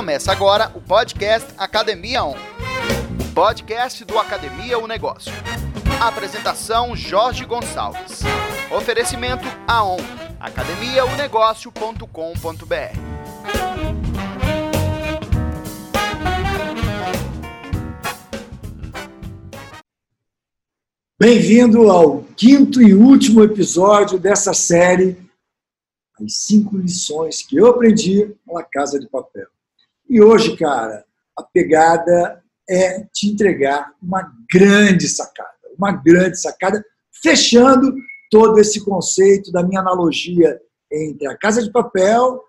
Começa agora o podcast Academia On. Podcast do Academia O Negócio. Apresentação Jorge Gonçalves. Oferecimento AON, academiaonegócio.com.br. Bem-vindo ao quinto e último episódio dessa série As cinco lições que eu aprendi na Casa de Papel. E hoje, cara, a pegada é te entregar uma grande sacada, uma grande sacada, fechando todo esse conceito da minha analogia entre a Casa de Papel,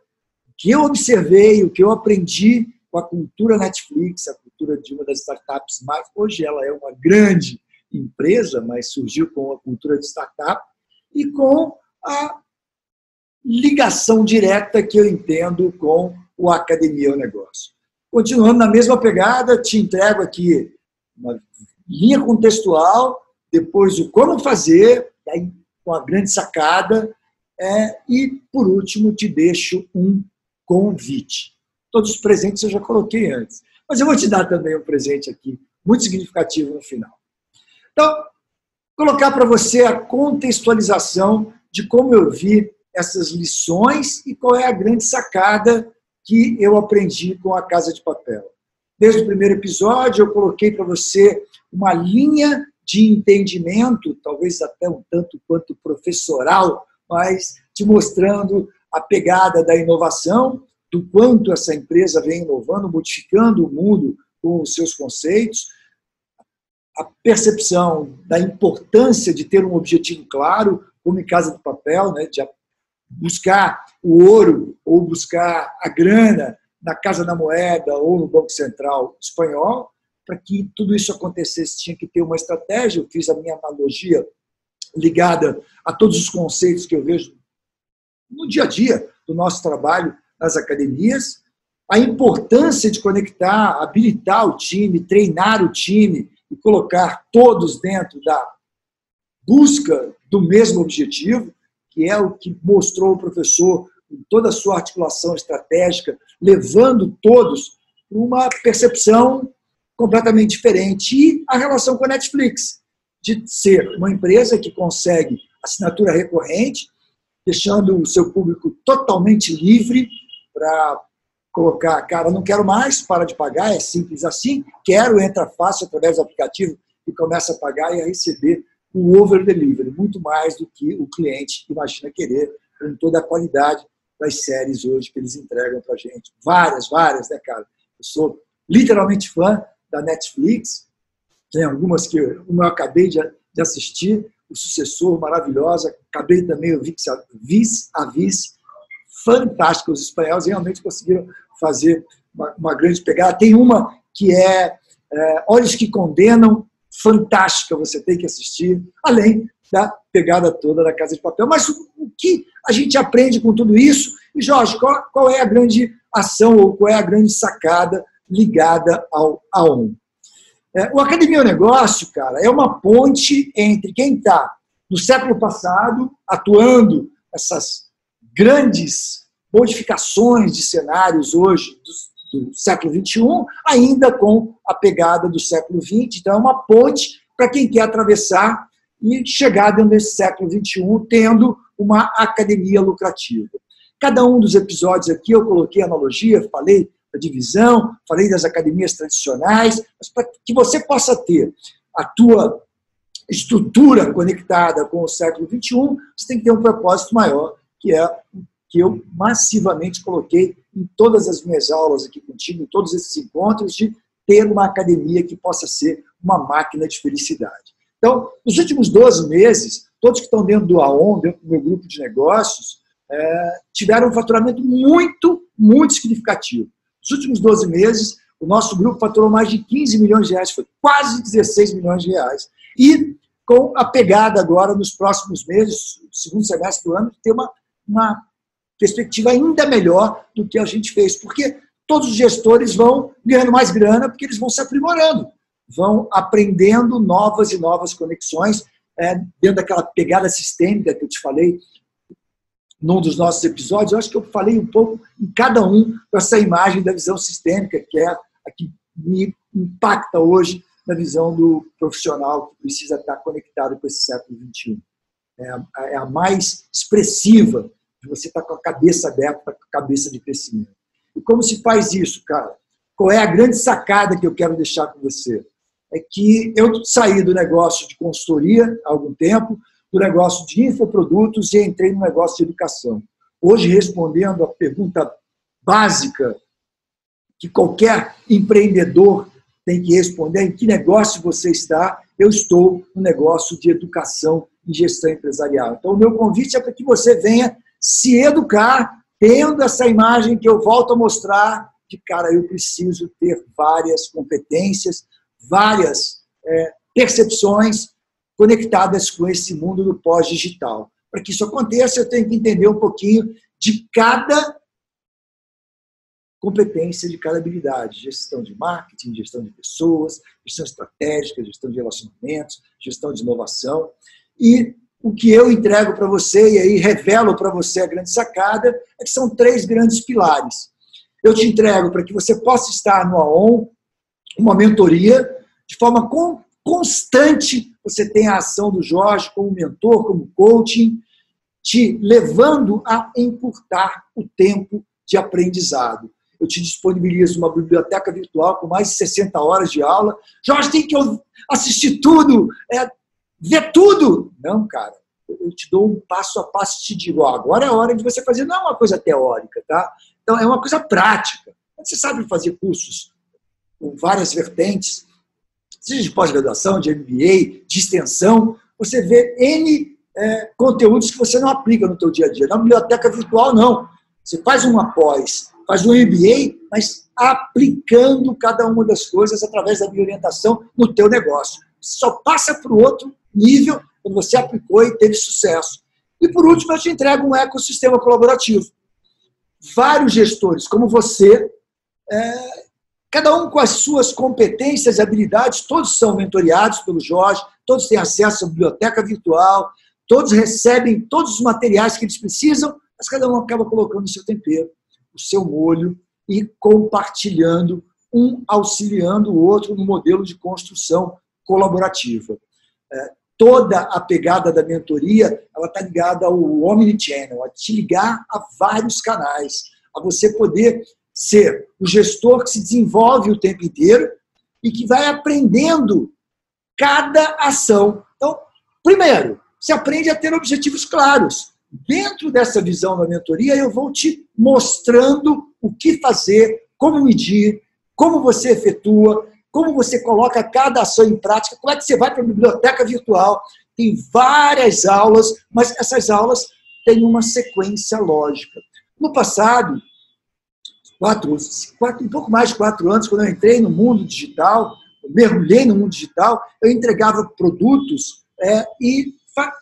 que eu observei, o que eu aprendi com a cultura Netflix, a cultura de uma das startups mais. Hoje ela é uma grande empresa, mas surgiu com a cultura de startup e com a ligação direta que eu entendo com o Academia ao Negócio. Continuando na mesma pegada, te entrego aqui uma linha contextual, depois o como fazer, aí com a grande sacada, é, e por último te deixo um convite. Todos os presentes eu já coloquei antes, mas eu vou te dar também um presente aqui, muito significativo no final. Então, colocar para você a contextualização de como eu vi essas lições e qual é a grande sacada que eu aprendi com a Casa de Papel. Desde o primeiro episódio, eu coloquei para você uma linha de entendimento, talvez até um tanto quanto professoral, mas te mostrando a pegada da inovação, do quanto essa empresa vem inovando, modificando o mundo com os seus conceitos, a percepção da importância de ter um objetivo claro, como em Casa de Papel, né, de buscar o ouro ou buscar a grana na Casa da Moeda ou no Banco Central espanhol. Para que tudo isso acontecesse, tinha que ter uma estratégia. Eu fiz a minha analogia ligada a todos os conceitos que eu vejo no dia a dia do nosso trabalho nas academias. A importância de conectar, habilitar o time, treinar o time e colocar todos dentro da busca do mesmo objetivo que é o que mostrou o professor com toda a sua articulação estratégica, levando todos para uma percepção completamente diferente. E a relação com a Netflix, de ser uma empresa que consegue assinatura recorrente, deixando o seu público totalmente livre para colocar, cara, não quero mais, para de pagar, é simples assim, quero, entra fácil através do aplicativo e começa a pagar e a receber o over delivery, muito mais do que o cliente imagina querer, com toda a qualidade das séries hoje que eles entregam para gente. Várias, várias, né, cara? Eu sou literalmente fã da Netflix, tem algumas que uma eu acabei de, de assistir, O Sucessor, maravilhosa, acabei também o Vis a Vis, fantástico. Os espanhóis realmente conseguiram fazer uma, uma grande pegada. Tem uma que é, é Olhos que Condenam, fantástica, você tem que assistir, além da pegada toda da Casa de Papel. Mas o, que a gente aprende com tudo isso? E, Jorge, qual, qual, é a grande ação ou qual é a grande sacada ligada ao AON? É, o Academia Negócio, cara, é uma ponte entre quem está no século passado, atuando essas grandes modificações de cenários hoje dos, do século XXI, ainda com a pegada do século XX. Então, é uma ponte para quem quer atravessar e chegar dentro desse século XXI tendo uma academia lucrativa. Cada um dos episódios aqui eu coloquei analogia, falei da divisão, falei das academias tradicionais, mas para que você possa ter a tua estrutura conectada com o século XXI, você tem que ter um propósito maior, que é que eu massivamente coloquei em todas as minhas aulas aqui contigo, em todos esses encontros, de ter uma academia que possa ser uma máquina de felicidade. Então, nos últimos 12 meses, todos que estão dentro do AON, dentro do meu grupo de negócios, é, tiveram um faturamento muito, muito significativo. Nos últimos 12 meses, o nosso grupo faturou mais de 15 milhões de reais, foi quase 16 milhões de reais. E com a pegada agora, nos próximos meses, segundo semestre do ano, de ter uma, uma perspectiva ainda melhor do que a gente fez, porque todos os gestores vão ganhando mais grana, porque eles vão se aprimorando, vão aprendendo novas e novas conexões, é, dentro daquela pegada sistêmica que eu te falei num dos nossos episódios, eu acho que eu falei um pouco em cada um com essa imagem da visão sistêmica, que é a que me impacta hoje na visão do profissional que precisa estar conectado com esse século XXI. É é a mais expressiva você estar com a cabeça aberta, com a cabeça de crescimento. E como se faz isso, cara? Qual é a grande sacada que eu quero deixar com você? É que eu saí do negócio de consultoria há algum tempo, do negócio de infoprodutos e entrei no negócio de educação. Hoje, respondendo a pergunta básica que qualquer empreendedor tem que responder, em que negócio você está, eu estou no negócio de educação e gestão empresarial. Então, o meu convite é para que você venha se educar, tendo essa imagem que eu volto a mostrar de, cara, eu preciso ter várias competências, várias é, percepções conectadas com esse mundo do pós-digital. Para que isso aconteça, eu tenho que entender um pouquinho de cada competência, de cada habilidade. Gestão de marketing, gestão de pessoas, gestão estratégica, gestão de relacionamentos, gestão de inovação. E o que eu entrego para você, e aí revelo para você a grande sacada, é que são três grandes pilares. Eu te entrego para que você possa estar no AON, uma mentoria, de forma constante, você tem a ação do Jorge como mentor, como coaching, te levando a encurtar o tempo de aprendizado. Eu te disponibilizo uma biblioteca virtual com mais de 60 horas de aula. Jorge, tem que assistir tudo, é, ver tudo. Não, cara, eu te dou um passo a passo e te digo, ó, agora é a hora de você fazer, não é uma coisa teórica, tá? Então, é uma coisa prática. Você sabe fazer cursos com várias vertentes, seja de pós-graduação, de MBA, de extensão, você vê N é, conteúdos que você não aplica no teu dia a dia. Na biblioteca virtual, não. Você faz uma pós, faz um MBA, mas aplicando cada uma das coisas através da minha orientação no teu negócio. Só passa para o outro nível quando você aplicou e teve sucesso. E por último, eu te entrego um ecossistema colaborativo. Vários gestores, como você, é, cada um com as suas competências e habilidades, todos são mentoriados pelo Jorge, todos têm acesso à biblioteca virtual, todos recebem todos os materiais que eles precisam, mas cada um acaba colocando o seu tempero, o seu molho e compartilhando, um auxiliando o outro no modelo de construção colaborativa. É, toda a pegada da mentoria ela está ligada ao omnichannel, a te ligar a vários canais, a você poder ser o gestor que se desenvolve o tempo inteiro e que vai aprendendo cada ação. Então, primeiro, você aprende a ter objetivos claros. Dentro dessa visão da mentoria, eu vou te mostrando o que fazer, como medir, como você efetua, como você coloca cada ação em prática, como é que você vai para a biblioteca virtual. Tem várias aulas, mas essas aulas têm uma sequência lógica. No passado, quatro, quatro, um pouco mais de quatro anos, quando eu entrei no mundo digital, mergulhei no mundo digital, eu entregava produtos é, e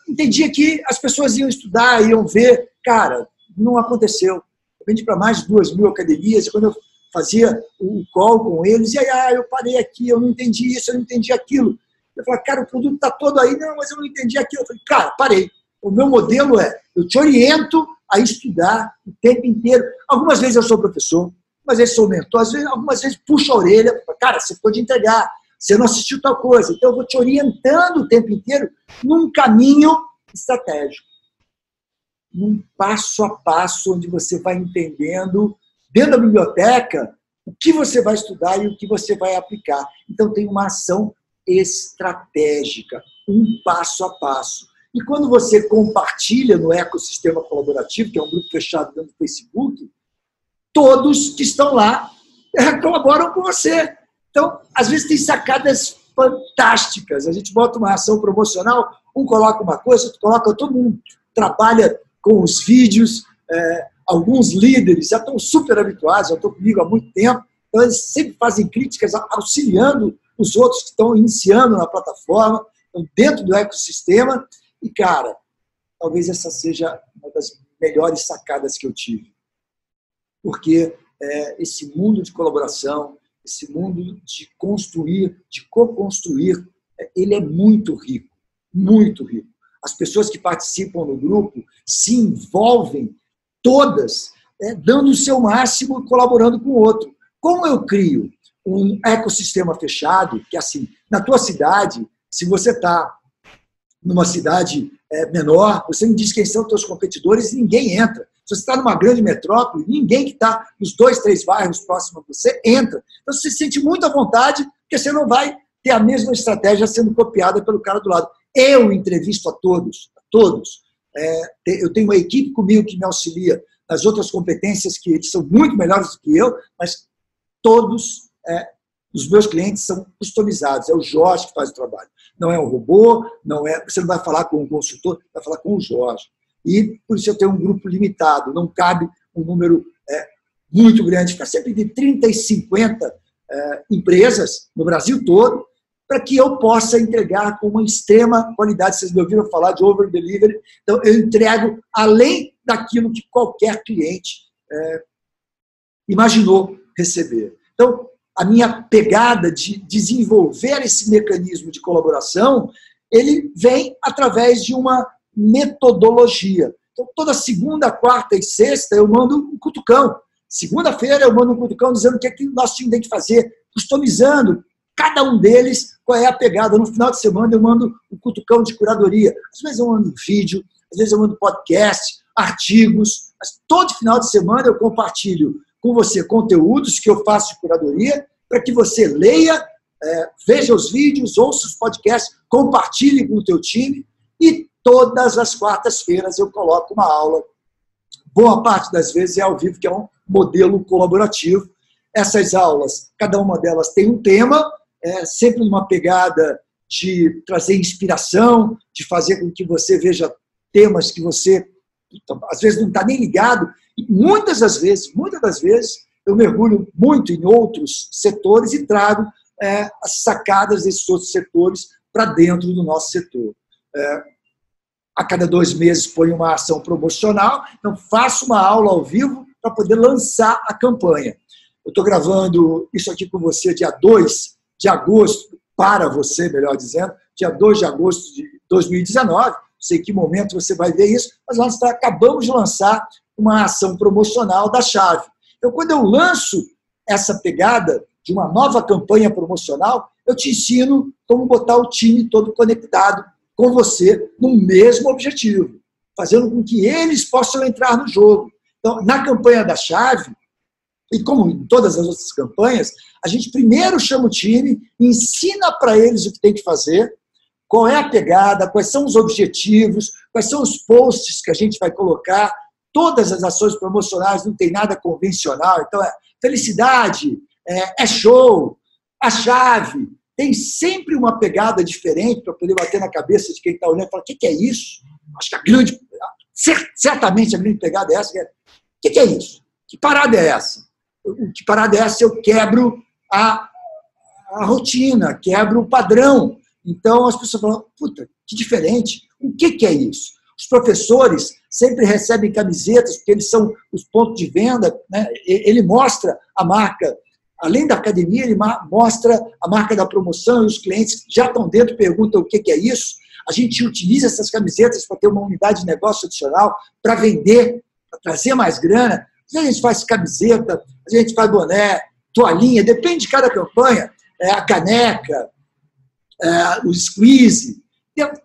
entendia que as pessoas iam estudar, iam ver. Cara, não aconteceu. Eu vendi para mais de duas mil academias, e quando eu fazia o call com eles, e aí, ah, eu parei aqui, eu não entendi isso, eu não entendi aquilo. Eu falei, cara, o produto está todo aí, não, mas eu não entendi aquilo. Eu falei, cara, parei. O meu modelo é, eu te oriento a estudar o tempo inteiro. Algumas vezes eu sou professor, algumas vezes sou mentor, vezes, algumas vezes puxo a orelha, cara, você pode entregar, você não assistiu tal coisa. Então eu vou te orientando o tempo inteiro num caminho estratégico. Num passo a passo, onde você vai entendendo, dentro da biblioteca, o que você vai estudar e o que você vai aplicar. Então tem uma ação estratégica, um passo a passo. E quando você compartilha no ecossistema colaborativo, que é um grupo fechado dentro do Facebook, todos que estão lá colaboram com você. Então, às vezes tem sacadas fantásticas. A gente bota uma ação promocional, um coloca uma coisa, outro coloca, todo mundo trabalha com os vídeos. É, alguns líderes já estão super habituados, já estão comigo há muito tempo, então eles sempre fazem críticas auxiliando os outros que estão iniciando na plataforma, dentro do ecossistema, e, cara, talvez essa seja uma das melhores sacadas que eu tive. Porque é, esse mundo de colaboração, esse mundo de construir, de co-construir, é, ele é muito rico, muito rico. as pessoas que participam no grupo se envolvem todas, é, dando o seu máximo e colaborando com o outro. Como eu crio um ecossistema fechado, que assim, na tua cidade, se você está numa cidade é, menor, você me diz quem são os teus competidores e ninguém entra. Se você está numa grande metrópole, ninguém que está nos dois, três bairros próximos a você entra. Então você se sente muito à vontade, porque você não vai ter a mesma estratégia sendo copiada pelo cara do lado. Eu entrevisto a todos, a todos. É, eu tenho uma equipe comigo que me auxilia nas outras competências que eles são muito melhores do que eu, mas todos é, os meus clientes são customizados. É o Jorge que faz o trabalho. Não é um robô, não é. Você não vai falar com um consultor, vai falar com o Jorge. E por isso eu tenho um grupo limitado. Não cabe um número é, muito grande. Fica sempre de 30 e 50 é, empresas no Brasil todo para que eu possa entregar com uma extrema qualidade. Vocês me ouviram falar de over delivery, então eu entrego além daquilo que qualquer cliente é, imaginou receber. Então, a minha pegada de desenvolver esse mecanismo de colaboração, ele vem através de uma metodologia. Então, toda segunda, quarta e sexta eu mando um cutucão. Segunda-feira eu mando um cutucão dizendo o que, é que time tem que fazer, customizando cada um deles qual é a pegada. No final de semana eu mando um cutucão de curadoria. Às vezes eu mando vídeo, às vezes eu mando podcast, artigos. Mas todo final de semana eu compartilho com você conteúdos que eu faço de curadoria para que você leia, é, veja os vídeos, ouça os podcasts, compartilhe com o teu time e todas as quartas-feiras eu coloco uma aula. Boa parte das vezes é ao vivo, que é um modelo colaborativo. Essas aulas, cada uma delas tem um tema, é, sempre numa pegada de trazer inspiração, de fazer com que você veja temas que você às vezes não está nem ligado. E muitas das vezes, muitas das vezes, eu mergulho muito em outros setores e trago é, as sacadas desses outros setores para dentro do nosso setor. É, a cada dois meses põe uma ação promocional, então faço uma aula ao vivo para poder lançar a campanha. Eu estou gravando isso aqui com você dia 2 de agosto, para você, melhor dizendo, dia 2 de agosto de 2019. Não sei que momento você vai ver isso, mas nós acabamos de lançar uma ação promocional da Chave. Então, quando eu lanço essa pegada de uma nova campanha promocional, eu te ensino como botar o time todo conectado com você no mesmo objetivo, fazendo com que eles possam entrar no jogo. Então, na campanha da chave, e como em todas as outras campanhas, a gente primeiro chama o time, ensina para eles o que tem que fazer, qual é a pegada, quais são os objetivos, quais são os posts que a gente vai colocar. Todas as ações promocionais não tem nada convencional, então é felicidade, é, é show, a chave. Tem sempre uma pegada diferente para poder bater na cabeça de quem está olhando e falar: o que, que é isso? Acho que a grande, certamente a grande pegada é essa: é, o que, que é isso? Que parada é essa? Que parada é essa? Eu quebro a, a rotina, quebro o padrão. Então as pessoas falam, puta, que diferente. O que, que é isso? Os professores sempre recebem camisetas, porque eles são os pontos de venda. Né? Ele mostra a marca, além da academia, ele mostra a marca da promoção e os clientes já estão dentro perguntam o que, que é isso. A gente utiliza essas camisetas para ter uma unidade de negócio adicional, para vender, para trazer mais grana. A gente faz camiseta, a gente faz boné, toalhinha, depende de cada campanha. É, a caneca, é, o squeeze.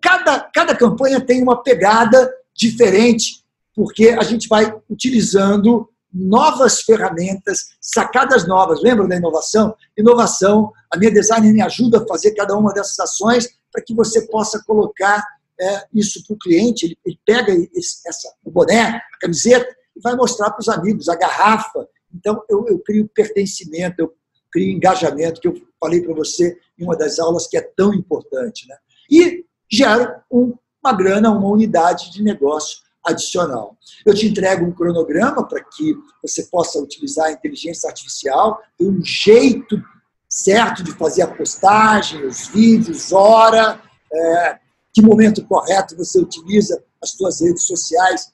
Cada, cada campanha tem uma pegada diferente, porque a gente vai utilizando novas ferramentas, sacadas novas. Lembra da inovação? Inovação, a minha designer me ajuda a fazer cada uma dessas ações para que você possa colocar é, isso para o cliente. Ele, ele pega esse, essa, o boné, a camiseta, e vai mostrar para os amigos, a garrafa. Então, eu, eu crio pertencimento, eu crio engajamento, que eu falei para você em uma das aulas que é tão importante. Né? E gera um, uma grana, uma unidade de negócio adicional. Eu te entrego um cronograma para que você possa utilizar a inteligência artificial, um jeito certo de fazer a postagem, os vídeos, hora, é, que momento correto você utiliza as suas redes sociais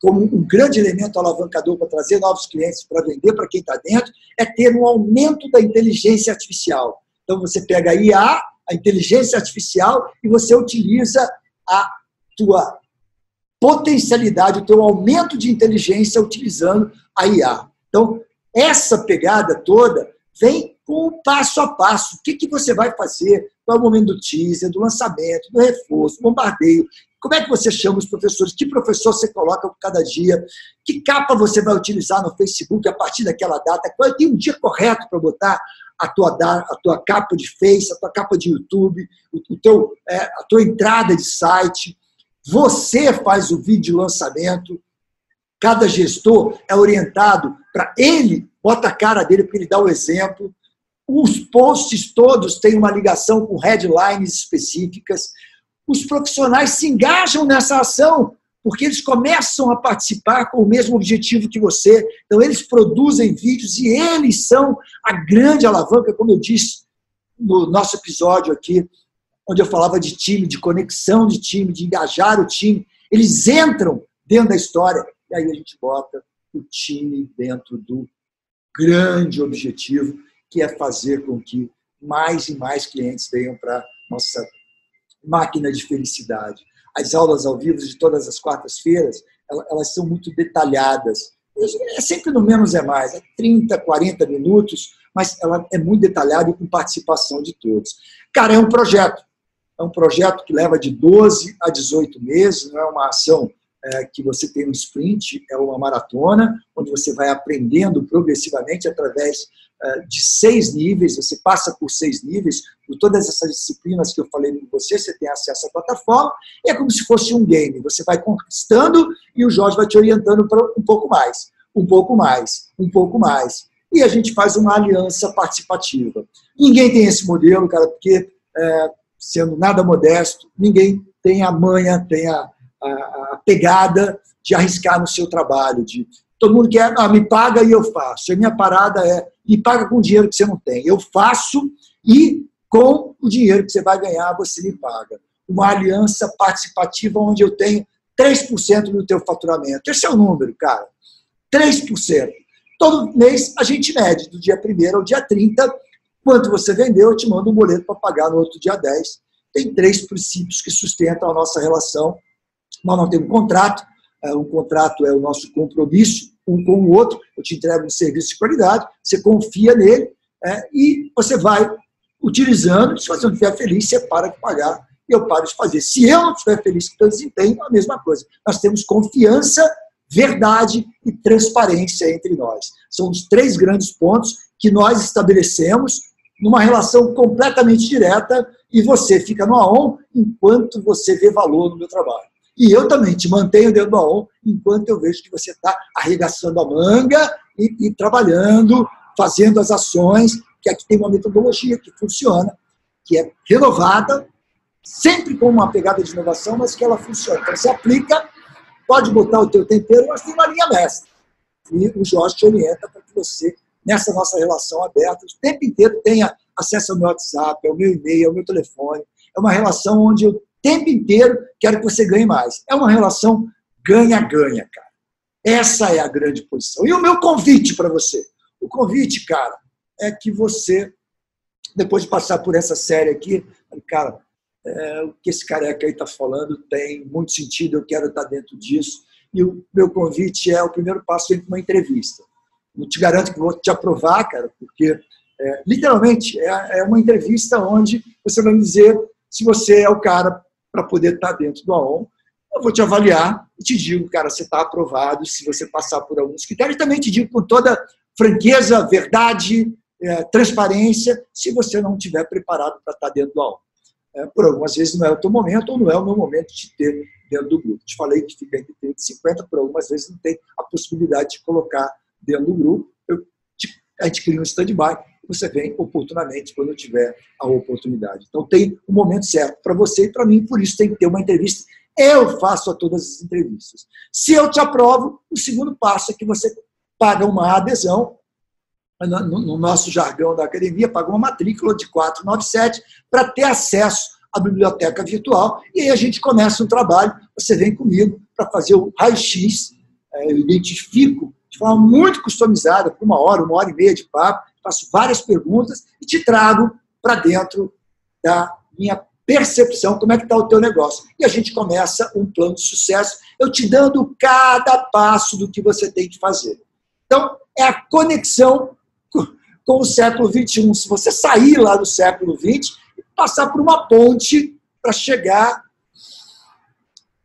como um grande elemento alavancador para trazer novos clientes para vender para quem está dentro, é ter um aumento da inteligência artificial. Então você pega a IA, a inteligência artificial, e você utiliza a tua potencialidade, o teu aumento de inteligência utilizando a IA. Então, essa pegada toda vem o passo a passo. O que, que você vai fazer? Qual é o momento do teaser, do lançamento, do reforço, bombardeio? Como é que você chama os professores? Que professor você coloca por cada dia? Que capa você vai utilizar no Facebook a partir daquela data? Qual tem um dia correto para botar a tua, a tua capa de Face, a tua capa de YouTube, o teu, é, a tua entrada de site? Você faz o vídeo lançamento. Cada gestor é orientado para ele, bota a cara dele para ele dar o exemplo. Os posts todos têm uma ligação com headlines específicas. Os profissionais se engajam nessa ação porque eles começam a participar com o mesmo objetivo que você. Então, eles produzem vídeos e eles são a grande alavanca, como eu disse no nosso episódio aqui onde eu falava de time, de conexão de time, de engajar o time. Eles entram dentro da história e aí a gente bota o time dentro do grande objetivo, que é fazer com que mais e mais clientes venham para nossa máquina de felicidade. As aulas ao vivo de todas as quartas-feiras, elas são muito detalhadas. É sempre no menos é mais, é 30, 40 minutos, mas ela é muito detalhada e com participação de todos. Cara, é um projeto. É um projeto que leva de 12 a 18 meses, não é uma ação é, que você tem um sprint, é uma maratona, onde você vai aprendendo progressivamente através é, de seis níveis, você passa por seis níveis, por todas essas disciplinas que eu falei com você, você tem acesso à plataforma, é como se fosse um game, você vai conquistando e o Jorge vai te orientando para um pouco mais, um pouco mais, um pouco mais. E a gente faz uma aliança participativa. Ninguém tem esse modelo, cara, porque é, sendo nada modesto, ninguém tem a manha, tem a, a, a pegada de arriscar no seu trabalho, de todo mundo quer, ah, me paga e eu faço. A minha parada é, me paga com dinheiro que você não tem. Eu faço e com o dinheiro que você vai ganhar, você me paga. Uma aliança participativa onde eu tenho 3% do teu faturamento. Esse é o número, cara. 3%. Todo mês a gente mede, do dia 1 ao dia 30, Quanto você vendeu, eu te mando um boleto para pagar no outro dia 10. Tem três princípios que sustentam a nossa relação. Nós não temos um contrato. É, um contrato é o nosso compromisso um com o outro. Eu te entrego um serviço de qualidade, você confia nele é, e você vai utilizando. Se você não estiver feliz, você para de pagar e eu paro de fazer. Se eu não estiver feliz com o seu desempenho, a mesma coisa. Nós temos confiança, verdade e transparência entre nós. São os três grandes pontos que nós estabelecemos numa relação completamente direta e você fica no AON enquanto você vê valor no meu trabalho. E eu também te mantenho dentro do AON enquanto eu vejo que você está arregaçando a manga e, e, trabalhando, fazendo as ações, que aqui tem uma metodologia que funciona, que é renovada, sempre com uma pegada de inovação, mas que ela funciona. Então, você aplica, pode botar o teu tempero, mas tem uma linha mestra. E o Jorge te orienta para que você nessa nossa relação aberta, o tempo inteiro tenha acesso ao meu WhatsApp, ao meu e-mail, ao meu telefone. É uma relação onde eu tempo inteiro quero que você ganhe mais. É uma relação ganha-ganha, cara. Essa é a grande posição. E o meu convite para você? O convite, cara, é que você, depois de passar por essa série aqui, cara, é, o que esse careca aí está falando tem muito sentido, eu quero estar dentro disso. E o meu convite é o primeiro passo entre uma entrevista. Não te garanto que vou te aprovar, cara, porque é, literalmente é, é, uma entrevista onde você vai me dizer se você é o cara para poder estar tá dentro do AON. Eu vou te avaliar e te digo, cara, você está aprovado se você passar por alguns critérios. Também te digo com toda franqueza, verdade, é, transparência, se você não estiver preparado para estar tá dentro do AON. É, por algumas vezes não é o teu momento ou não é o meu momento de ter dentro do grupo. Te falei que fica entre 30 e 50, por algumas vezes não tem a possibilidade de colocar dentro do grupo, eu, a gente cria um stand-by você vem oportunamente quando tiver a oportunidade. Então tem o um momento certo para você e para mim, por isso tem que ter uma entrevista. Eu faço a todas as entrevistas. Se eu te aprovo, o segundo passo é que você paga uma adesão, no nosso jargão da academia, paga uma matrícula de 497 para ter acesso à biblioteca virtual e aí a gente começa um trabalho. Você vem comigo para fazer o raio-x, é, eu identifico de forma muito customizada, por uma hora, uma hora e meia de papo, faço várias perguntas e te trago para dentro da minha percepção, como é que está o teu negócio. E a gente começa um plano de sucesso, eu te dando cada passo do que você tem que fazer. Então, é a conexão com o século XXI. Se você sair lá do século XX e passar por uma ponte para chegar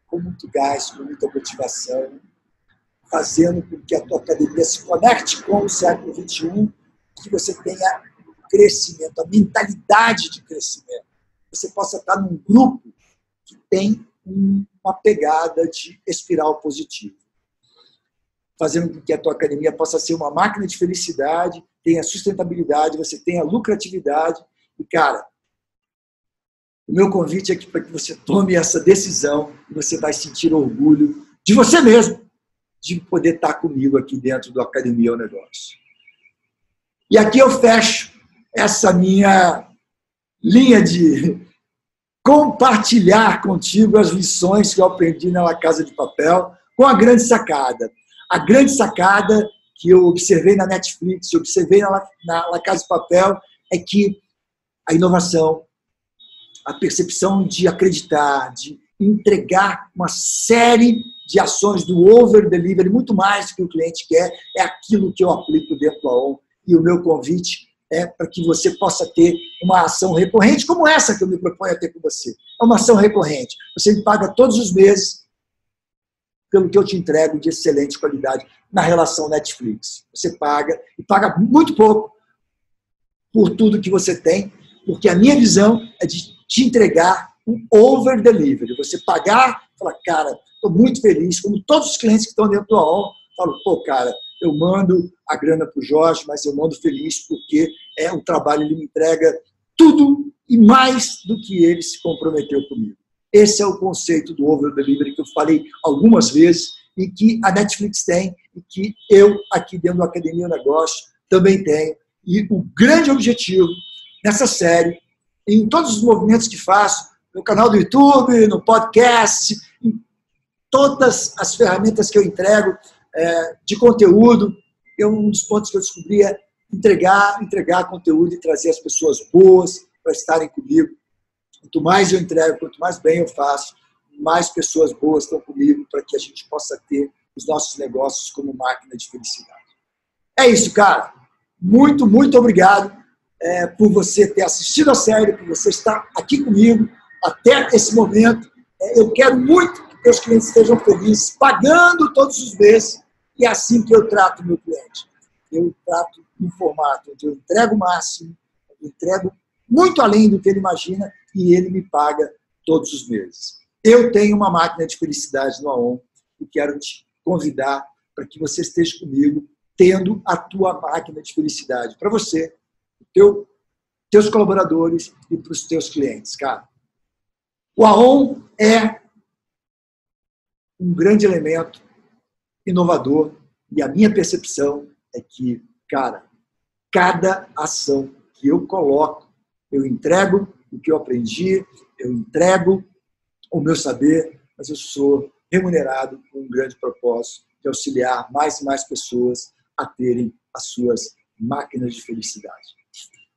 com muito gás, com muita motivação, fazendo com que a tua academia se conecte com o século XXI, que você tenha crescimento, a mentalidade de crescimento. Você possa estar num grupo que tem uma pegada de espiral positivo. Fazendo com que a tua academia possa ser uma máquina de felicidade, tenha sustentabilidade, você tenha lucratividade. E, cara, o meu convite é para que você tome essa decisão e você vai sentir orgulho de você mesmo, de poder estar comigo aqui dentro do Academia ao Negócio. E aqui eu fecho essa minha linha de compartilhar contigo as lições que eu aprendi na La Casa de Papel com a grande sacada. A grande sacada que eu observei na Netflix, observei na, na La Casa de Papel, é que a inovação, a percepção de acreditar, de entregar uma série de ações do over delivery, muito mais do que o cliente quer, é aquilo que eu aplico dentro do AON. E o meu convite é para que você possa ter uma ação recorrente como essa que eu me proponho a ter com você. É uma ação recorrente. Você me paga todos os meses pelo que eu te entrego de excelente qualidade na relação Netflix. Você paga e paga muito pouco por tudo que você tem, porque a minha visão é de te entregar um over delivery. Você pagar, falar, cara, estou muito feliz, como todos os clientes que estão dentro do AOL, falo, pô, cara, eu mando a grana para o Jorge, mas eu mando feliz porque é um trabalho, ele me entrega tudo e mais do que ele se comprometeu comigo. Esse é o conceito do over delivery que eu falei algumas vezes e que a Netflix tem e que eu aqui dentro do Academia Negócio também tenho. E o grande objetivo nessa série, em todos os movimentos que faço, no canal do YouTube, no podcast, em todas as ferramentas que eu entrego, é, de conteúdo. Eu, um dos pontos que eu descobri é entregar, entregar conteúdo e trazer as pessoas boas para estarem comigo. Quanto mais eu entrego, quanto mais bem eu faço, mais pessoas boas estão comigo para que a gente possa ter os nossos negócios como máquina de felicidade. É isso, cara. Muito, muito obrigado é, por você ter assistido a série, por você estar aqui comigo até esse momento. É, eu quero muito que meus clientes estejam felizes, pagando todos os meses e é assim que eu trato meu cliente. Eu trato no formato onde eu entrego o máximo, entrego muito além do que ele imagina e ele me paga todos os meses. Eu tenho uma máquina de felicidade no AON e quero te convidar para que você esteja comigo tendo a tua máquina de felicidade para você, teu, teus colaboradores e para os teus clientes, cara. O AON é um grande elemento inovador. E a minha percepção é que, cara, cada ação que eu coloco, eu entrego o que eu aprendi, eu entrego o meu saber, mas eu sou remunerado com um grande propósito de auxiliar mais e mais pessoas a terem as suas máquinas de felicidade.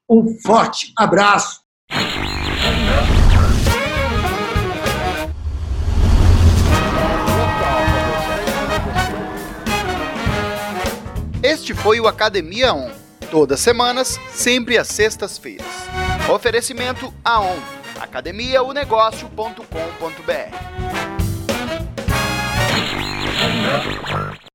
Um forte abraço! Este foi o Academia On. Todas semanas, sempre às sextas-feiras. Oferecimento AON. academiaonegócio.com.br